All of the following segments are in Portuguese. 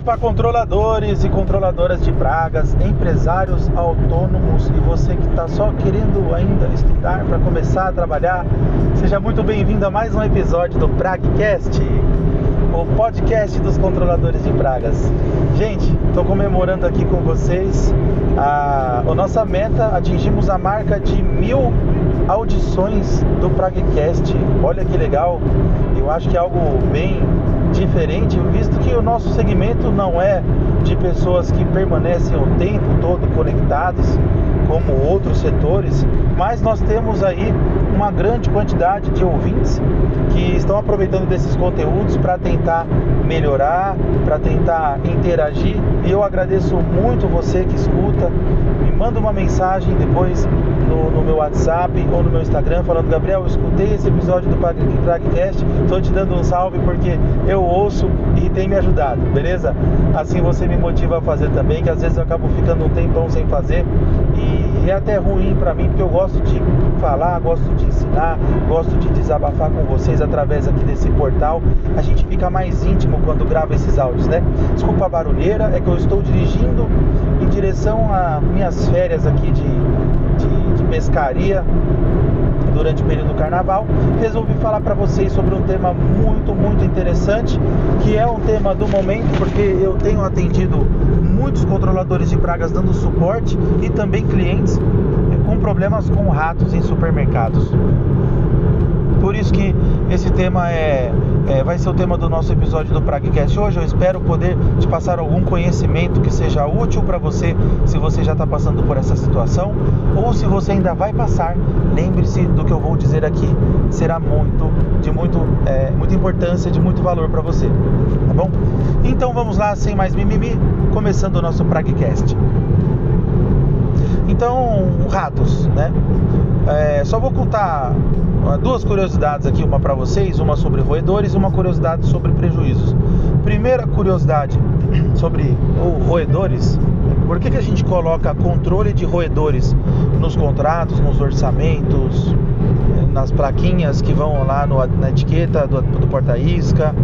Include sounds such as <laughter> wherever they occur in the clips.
Opa, controladores e controladoras de pragas, empresários autônomos e você que está só querendo ainda estudar para começar a trabalhar, seja muito bem-vindo a mais um episódio do Pragcast, o podcast dos controladores de pragas. Gente, estou comemorando aqui com vocês a, a nossa meta, atingimos a marca de mil audições do Pragcast. Olha que legal, eu acho que é algo bem diferente, visto que o nosso segmento não é de pessoas que permanecem o tempo todo conectadas, como outros setores, mas nós temos aí uma grande quantidade de ouvintes que estão aproveitando desses conteúdos para tentar melhorar, para tentar interagir. E eu agradeço muito você que escuta. Me manda uma mensagem depois no, no meu WhatsApp ou no meu Instagram falando: Gabriel, eu escutei esse episódio do Pragcast, estou te dando um salve porque eu ouço e tem me ajudado, beleza? Assim você me motiva a fazer também, que às vezes eu acabo ficando um tempão sem fazer e é até ruim para mim porque eu gosto de falar, gosto de ensinar, gosto de desabafar com vocês através aqui desse portal. A gente fica mais íntimo quando grava esses áudios, né? Desculpa a barulheira, é que eu estou dirigindo em direção a minhas férias aqui de, de, de pescaria durante o período do carnaval, resolvi falar para vocês sobre um tema muito, muito interessante, que é um tema do momento, porque eu tenho atendido muitos controladores de pragas dando suporte e também clientes com problemas com ratos em supermercados. Esse tema é, é, vai ser o tema do nosso episódio do Pragcast hoje. Eu espero poder te passar algum conhecimento que seja útil para você se você já está passando por essa situação ou se você ainda vai passar. Lembre-se do que eu vou dizer aqui, será muito de muito, é, muita importância, de muito valor para você, tá bom? Então vamos lá, sem mais mimimi, começando o nosso Pragcast. Então, ratos, né? É, só vou contar duas curiosidades aqui, uma para vocês, uma sobre roedores e uma curiosidade sobre prejuízos. Primeira curiosidade sobre roedores, por que, que a gente coloca controle de roedores nos contratos, nos orçamentos, nas plaquinhas que vão lá no, na etiqueta do, do porta-isca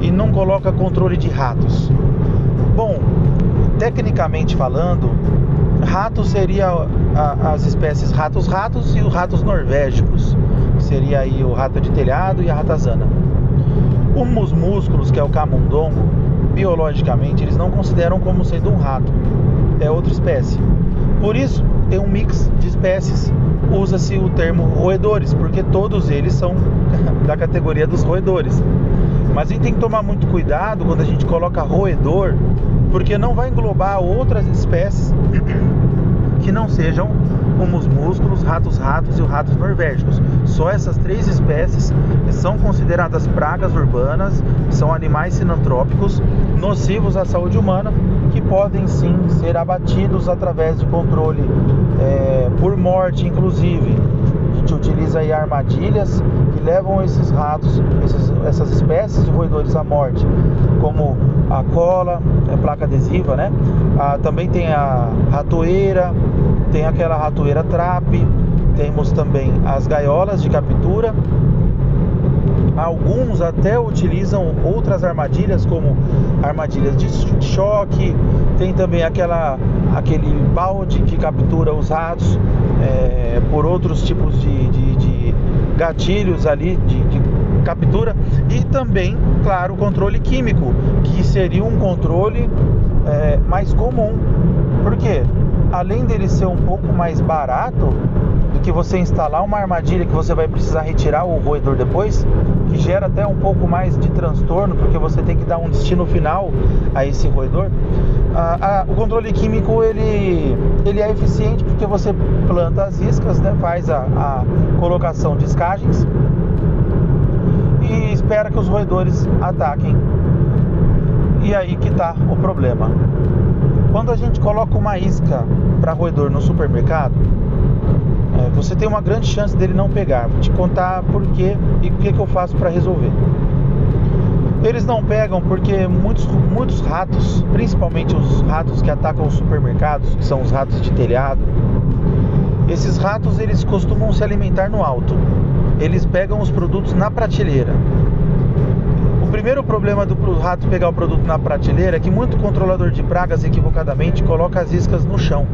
e não coloca controle de ratos? Bom, tecnicamente falando, rato seria a, as espécies ratos-ratos e os ratos norvégicos, seria aí o rato de telhado e a ratazana. Os músculos, que é o camundongo, biologicamente eles não consideram como sendo um rato, é outra espécie. Por isso, tem um mix de espécies. Usa-se o termo roedores, porque todos eles são <laughs> da categoria dos roedores. Mas a gente tem que tomar muito cuidado quando a gente coloca roedor, porque não vai englobar outras espécies que não sejam como os músculos, ratos-ratos e os ratos norvégicos. Só essas três espécies são consideradas pragas urbanas, são animais sinantrópicos nocivos à saúde humana que podem sim ser abatidos através de controle é, por morte, inclusive. Gente utiliza aí armadilhas que levam esses ratos, esses, essas espécies de roedores à morte, como a cola, a placa adesiva, né? Ah, também tem a ratoeira, tem aquela ratoeira trap, temos também as gaiolas de captura. Alguns até utilizam outras armadilhas, como armadilhas de choque, tem também aquela, aquele balde que captura os ratos é, por outros tipos de, de, de gatilhos ali de, de captura e também, claro, o controle químico, que seria um controle é, mais comum. Por quê? Além dele ser um pouco mais barato do que você instalar uma armadilha que você vai precisar retirar o roedor depois, que gera até um pouco mais de transtorno, porque você tem que dar um destino final a esse roedor. Ah, o controle químico ele, ele é eficiente porque você planta as iscas, né, faz a, a colocação de escagens e espera que os roedores ataquem. E aí que está o problema. Quando a gente coloca uma isca para roedor no supermercado, é, você tem uma grande chance dele não pegar. Vou te contar por quê e o que, que eu faço para resolver. Eles não pegam porque muitos, muitos ratos, principalmente os ratos que atacam os supermercados, que são os ratos de telhado, esses ratos eles costumam se alimentar no alto. Eles pegam os produtos na prateleira primeiro problema do rato pegar o produto na prateleira é que muito controlador de pragas equivocadamente coloca as iscas no chão.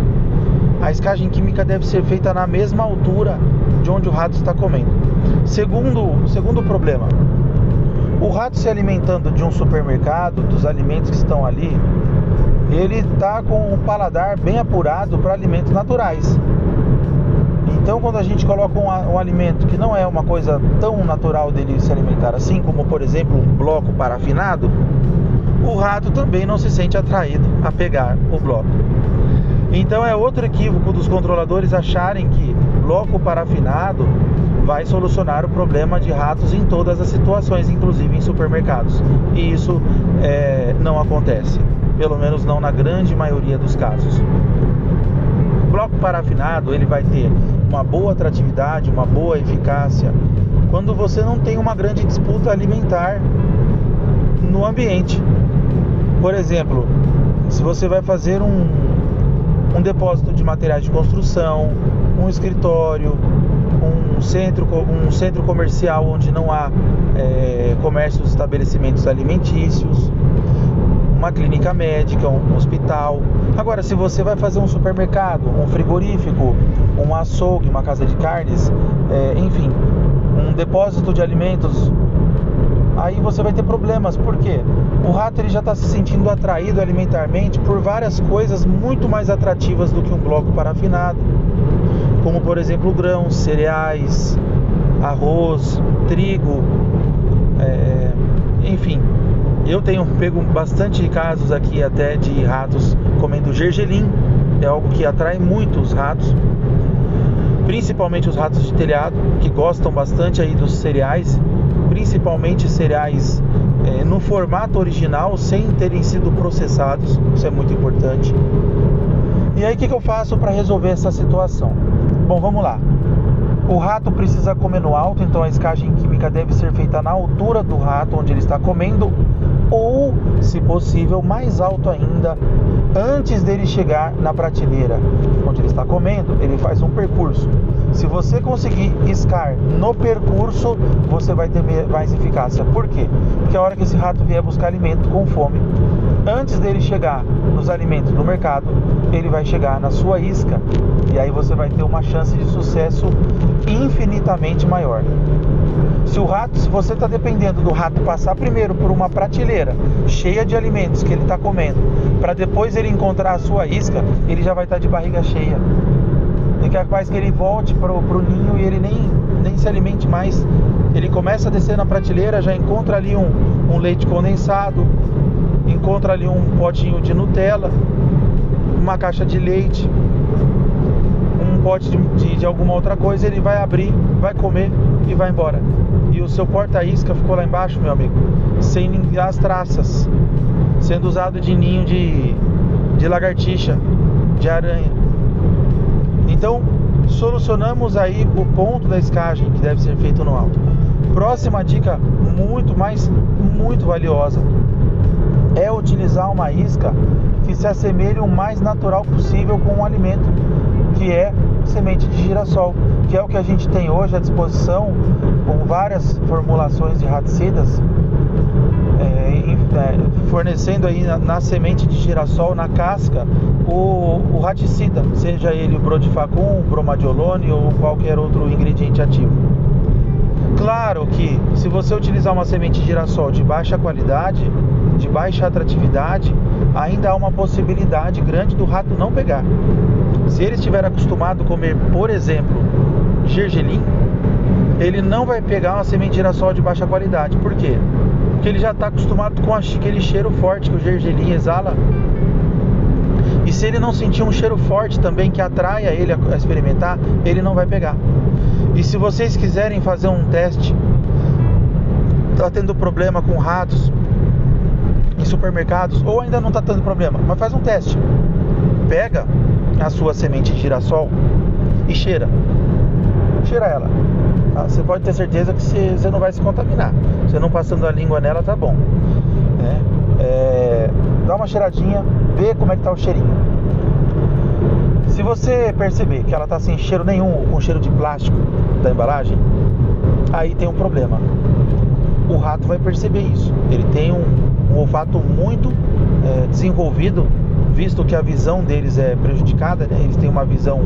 A escagem química deve ser feita na mesma altura de onde o rato está comendo. Segundo, segundo problema, o rato se alimentando de um supermercado, dos alimentos que estão ali, ele está com o paladar bem apurado para alimentos naturais. Então, quando a gente coloca um, um, alimento que não é uma coisa tão natural dele se alimentar, assim como, por exemplo, um bloco parafinado, o rato também não se sente atraído a pegar o bloco. Então, é outro equívoco dos controladores acharem que bloco parafinado vai solucionar o problema de ratos em todas as situações, inclusive em supermercados. E isso é, não acontece, pelo menos não na grande maioria dos casos. Bloco parafinado ele vai ter uma boa atratividade, uma boa eficácia, quando você não tem uma grande disputa alimentar no ambiente. Por exemplo, se você vai fazer um, um depósito de materiais de construção, um escritório, um centro, um centro comercial onde não há é, comércio dos estabelecimentos alimentícios, uma clínica médica, um hospital. Agora, se você vai fazer um supermercado, um frigorífico, um açougue, uma casa de carnes, é, enfim, um depósito de alimentos, aí você vai ter problemas. Por quê? O rato ele já está se sentindo atraído alimentarmente por várias coisas muito mais atrativas do que um bloco parafinado, como por exemplo grãos, cereais, arroz, trigo, é, enfim, eu tenho pego bastante casos aqui até de ratos comendo gergelim, é algo que atrai muito os ratos, principalmente os ratos de telhado, que gostam bastante aí dos cereais, principalmente cereais é, no formato original, sem terem sido processados, isso é muito importante. E aí o que, que eu faço para resolver essa situação? Bom, vamos lá. O rato precisa comer no alto, então a escagem química deve ser feita na altura do rato onde ele está comendo ou, se possível, mais alto ainda, antes dele chegar na prateleira onde ele está comendo, ele faz um percurso. Se você conseguir iscar no percurso, você vai ter mais eficácia. Por quê? Porque a hora que esse rato vier buscar alimento com fome, antes dele chegar nos alimentos do mercado, ele vai chegar na sua isca e aí você vai ter uma chance de sucesso infinitamente maior. Se o rato, se você está dependendo do rato passar primeiro por uma prateleira cheia de alimentos que ele está comendo, para depois ele encontrar a sua isca, ele já vai estar tá de barriga cheia. E capaz que ele volte para o ninho e ele nem, nem se alimente mais. Ele começa a descer na prateleira, já encontra ali um, um leite condensado, encontra ali um potinho de Nutella, uma caixa de leite, pote de, de, de, alguma outra coisa, ele vai abrir, vai comer e vai embora. E o seu porta-isca ficou lá embaixo, meu amigo, sem as traças, sendo usado de ninho de, de lagartixa, de aranha. Então, solucionamos aí o ponto da escagem que deve ser feito no alto. Próxima dica muito mais muito valiosa é utilizar uma isca que se assemelhe o mais natural possível com o alimento, que é semente de girassol, que é o que a gente tem hoje à disposição com várias formulações de raticidas, é, é, fornecendo aí na, na, semente de girassol, na casca, o, o raticida, seja ele o brodifacum, o bromadiolone ou qualquer outro ingrediente ativo. Claro que se você utilizar uma semente de girassol de baixa qualidade, de baixa atratividade, ainda há uma possibilidade grande do rato não pegar. Se ele estiver acostumado a comer, por exemplo, gergelim, ele não vai pegar uma semente de girassol de baixa qualidade. Por quê? Porque ele já está acostumado com aquele cheiro forte que o gergelim exala. E se ele não sentir um cheiro forte também que atraia ele a experimentar, ele não vai pegar. E se vocês quiserem fazer um teste, está tendo problema com ratos, em supermercados ou ainda não está tendo problema, mas faz um teste. Pega a sua semente de girassol e cheira. Cheira ela. Tá? Você pode ter certeza que você não vai se contaminar. Você não passando a língua nela, tá bom. Né? É, dá uma cheiradinha, vê como é que tá o cheirinho. Se você perceber que ela tá sem cheiro nenhum, com cheiro de plástico da embalagem, aí tem um problema. o rato vai perceber isso. Ele tem um, um olfato muito é, desenvolvido, visto que a visão deles é prejudicada, né? eles têm uma visão,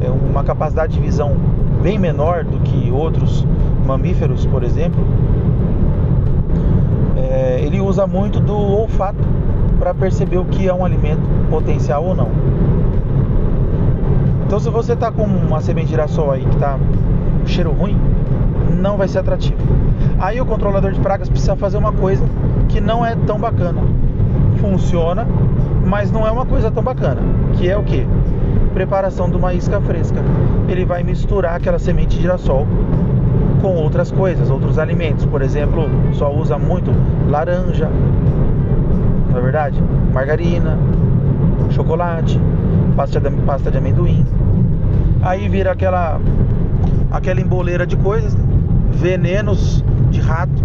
é, uma capacidade de visão bem menor do que outros mamíferos, por exemplo. É, ele usa muito do olfato para perceber o que é um alimento potencial ou não. Então, se você está com uma semente de girassol aí que está cheiro ruim, não vai ser atrativo. Aí o controlador de pragas precisa fazer uma coisa que não é tão bacana. Funciona, mas não é uma coisa tão bacana. Que é o que? Preparação de uma isca fresca. Ele vai misturar aquela semente de girassol com outras coisas, outros alimentos. Por exemplo, só usa muito laranja, não é verdade? Margarina, chocolate, pasta de, pasta de amendoim. Aí vira aquela aquela emboleira de coisas, né? venenos de rato,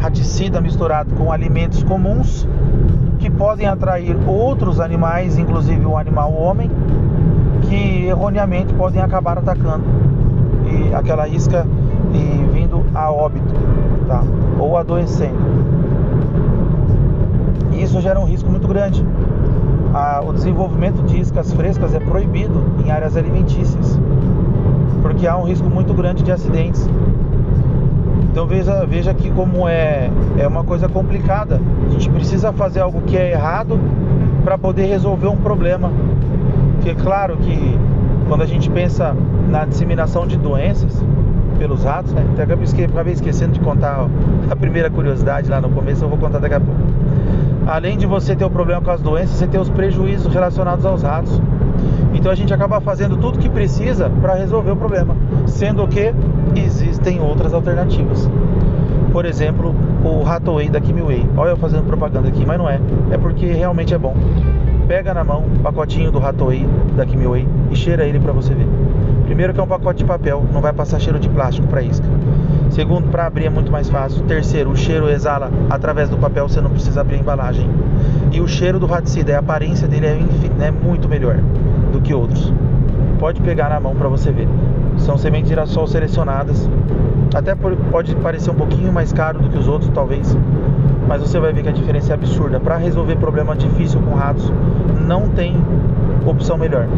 raticida misturado com alimentos comuns que podem atrair outros animais, inclusive o animal homem, que erroneamente podem acabar atacando e aquela isca e vindo a óbito, tá? Ou adoecendo. Isso gera um risco muito grande. O desenvolvimento de iscas frescas é proibido em áreas alimentícias, porque há um risco muito grande de acidentes. Então veja, veja aqui como é, é uma coisa complicada. A gente precisa fazer algo que é errado para poder resolver um problema. Porque é claro que quando a gente pensa na disseminação de doenças pelos ratos, né? Até acabei esquecendo de contar a primeira curiosidade lá no começo, eu vou contar daqui a pouco. Além de você ter o problema com as doenças, você tem os prejuízos relacionados aos ratos. Então a gente acaba fazendo tudo que precisa para resolver o problema, sendo que existem outras alternativas. Por exemplo, o Ratoway da Kimway. Olha eu fazendo propaganda aqui, mas não é. É porque realmente é bom. Pega na mão o pacotinho do Ratoway da Kimway e cheira ele para você ver. Primeiro que é um pacote de papel, não vai passar cheiro de plástico para isca. Segundo, para abrir é muito mais fácil. Terceiro, o cheiro exala através do papel, você não precisa abrir a embalagem. E o cheiro do raticida, a aparência dele é, é muito melhor do que outros. Pode pegar na mão para você ver. São sementes de girassol selecionadas. Até pode parecer um pouquinho mais caro do que os outros, talvez. Mas você vai ver que a diferença é absurda. Para resolver problema difícil com ratos, não tem opção melhor.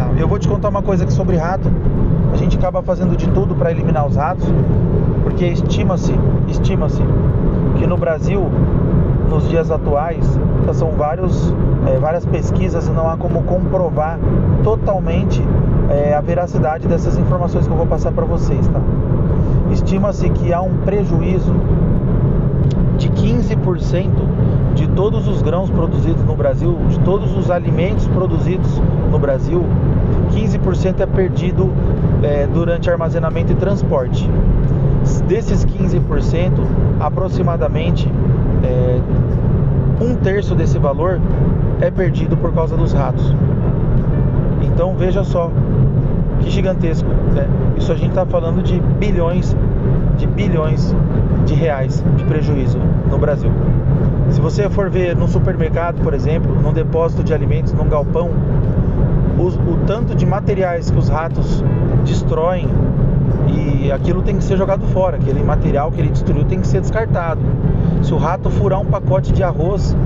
Tá. Eu vou te contar uma coisa aqui sobre rato. A gente acaba fazendo de tudo para eliminar os ratos, porque estima-se, estima-se que no Brasil, nos dias atuais, são vários, é, várias pesquisas e não há como comprovar totalmente é, a veracidade dessas informações que eu vou passar para vocês, tá? Estima-se que há um prejuízo de 15% de todos os grãos produzidos no Brasil, de todos os alimentos produzidos no Brasil, 15% é perdido é, durante armazenamento e transporte. Desses 15%, aproximadamente é, um terço desse valor é perdido por causa dos ratos. Então veja só que gigantesco. Né? Isso a gente está falando de bilhões, bilhões de reais de prejuízo no Brasil. Se você for ver num supermercado, por exemplo, num depósito de alimentos, num galpão, o tanto de materiais que os ratos destroem e aquilo tem que ser jogado fora, aquele material que ele destruiu tem que ser descartado. Se o rato furar um pacote de arroz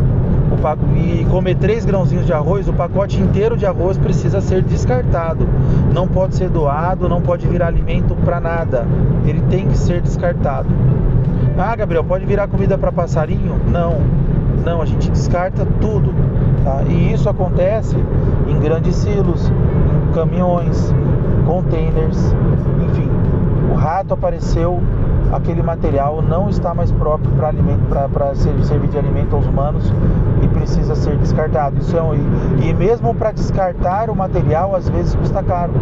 e comer três grãozinhos de arroz, o pacote inteiro de arroz precisa ser descartado. Não pode ser doado, não pode virar alimento para nada. Ele tem que ser descartado. Ah, Gabriel, pode virar comida para passarinho? Não, não, a gente descarta tudo. Tá? E isso acontece em grandes silos, em caminhões, containers, enfim. O rato apareceu, aquele material não está mais próprio para alimento, para servir de alimento aos humanos e precisa ser descartado. Isso é um, e, mesmo para descartar o material, às vezes custa caro.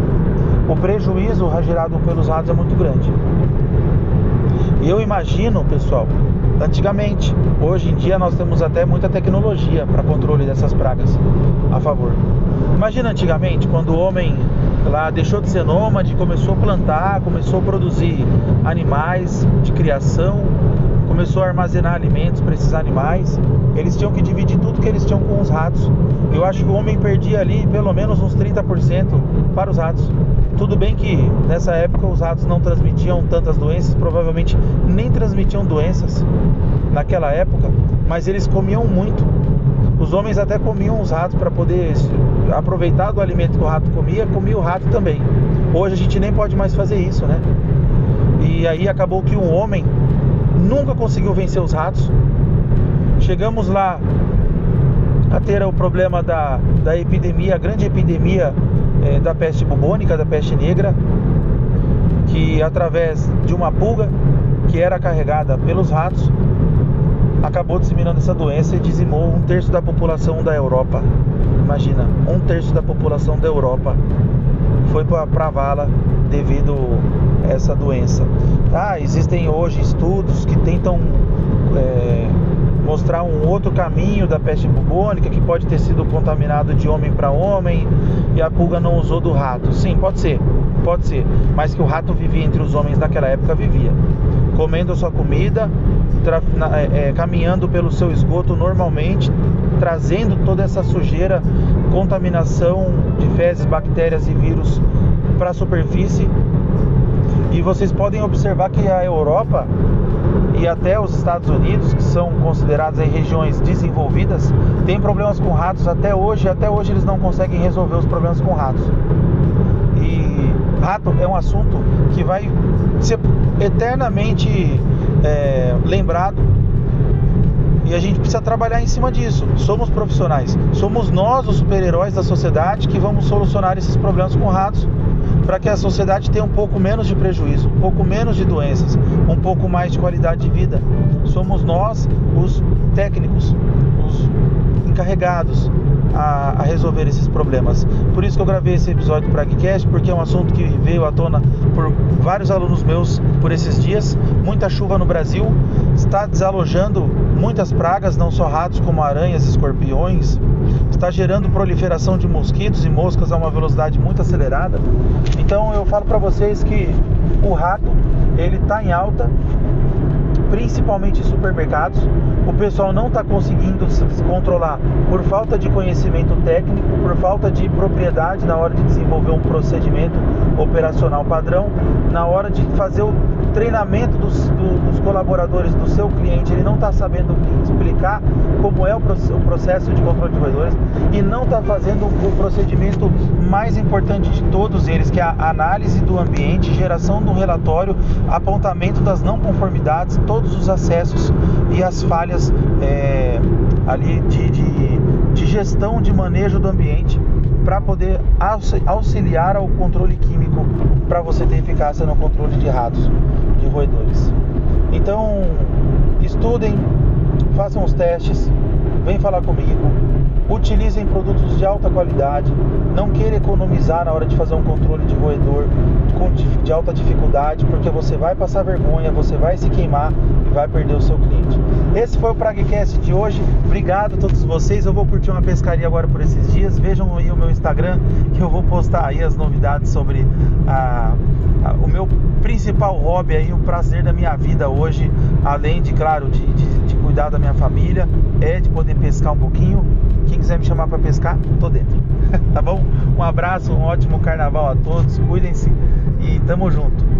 O prejuízo gerado pelos ratos é muito grande. Eu imagino, pessoal, antigamente, hoje em dia nós temos até muita tecnologia para controle dessas pragas a favor. Imagina antigamente, quando o homem lá deixou de ser nômade, começou a plantar, começou a produzir animais de criação, começou a armazenar alimentos para esses animais. Eles tinham que dividir tudo que eles tinham com os ratos. Eu acho que o homem perdia ali pelo menos uns 30% para os ratos. Tudo bem que nessa época os ratos não transmitiam tantas doenças, provavelmente nem transmitiam doenças naquela época, mas eles comiam muito. Os homens até comiam os ratos para poder aproveitar do alimento que o rato comia, comia o rato também. Hoje a gente nem pode mais fazer isso, né? E aí acabou que um homem nunca conseguiu vencer os ratos. Chegamos lá a ter o problema da, da epidemia, a grande epidemia é, da peste bubônica, da peste negra, que através de uma pulga que era carregada pelos ratos, acabou disseminando essa doença e dizimou um terço da população da Europa. Imagina, um terço da população da Europa foi para a vala devido a essa doença. Ah, existem hoje estudos que tentam é, mostrar um outro caminho da peste bubônica que pode ter sido contaminado de homem para homem e a pulga não usou do rato. Sim, pode ser, pode ser, mas que o rato vivia entre os homens naquela época vivia, comendo a sua comida, é, é, caminhando pelo seu esgoto normalmente, trazendo toda essa sujeira, contaminação de fezes, bactérias e vírus para a superfície. E vocês podem observar que a Europa e até os Estados Unidos, que são considerados em regiões desenvolvidas, têm problemas com ratos até hoje, até hoje eles não conseguem resolver os problemas com ratos. Rato é um assunto que vai ser eternamente é, lembrado e a gente precisa trabalhar em cima disso. Somos profissionais, somos nós os super-heróis da sociedade que vamos solucionar esses problemas com ratos para que a sociedade tenha um pouco menos de prejuízo, um pouco menos de doenças, um pouco mais de qualidade de vida. Somos nós os técnicos, os encarregados a, a, resolver esses problemas. Por isso que eu gravei esse episódio para Agcast, porque é um assunto que veio à tona por vários alunos meus por esses dias. Muita chuva no Brasil está desalojando muitas pragas, não só ratos como aranhas, escorpiões. Está gerando proliferação de mosquitos e moscas a uma velocidade muito acelerada. Então eu falo para vocês que o rato ele está em alta principalmente em supermercados. O pessoal não está conseguindo se controlar por falta de conhecimento técnico, por falta de propriedade na hora de desenvolver um procedimento operacional padrão, na hora de fazer o treinamento dos, do, dos colaboradores do seu cliente, ele não está sabendo explicar como é o, processo de controle de roedores e não está fazendo o procedimento mais importante de todos eles, que é a análise do ambiente, geração do relatório, apontamento das não conformidades, todos os acessos e as falhas é, ali de, de, de gestão de manejo do ambiente para poder auxiliar ao controle químico para você ter eficácia no controle de ratos, de roedores. Então, estudem, façam os testes, vem falar comigo, utilizem produtos de alta qualidade, não queira economizar na hora de fazer um controle de roedor de alta dificuldade, porque você vai passar vergonha, você vai se queimar e vai perder o seu cliente. Esse foi o Pragcast de hoje. Obrigado a todos vocês. Eu vou curtir uma pescaria agora por esses dias. Vejam aí o meu Instagram que eu vou postar aí as novidades sobre a, a, o meu principal hobby aí, o prazer da minha vida hoje, além de, claro, de, de, de cuidar da minha família, é de poder pescar um pouquinho. Quem quiser me chamar para pescar, tô dentro. <laughs> tá bom? Um abraço, um ótimo carnaval a todos. Cuidem-se e tamo junto.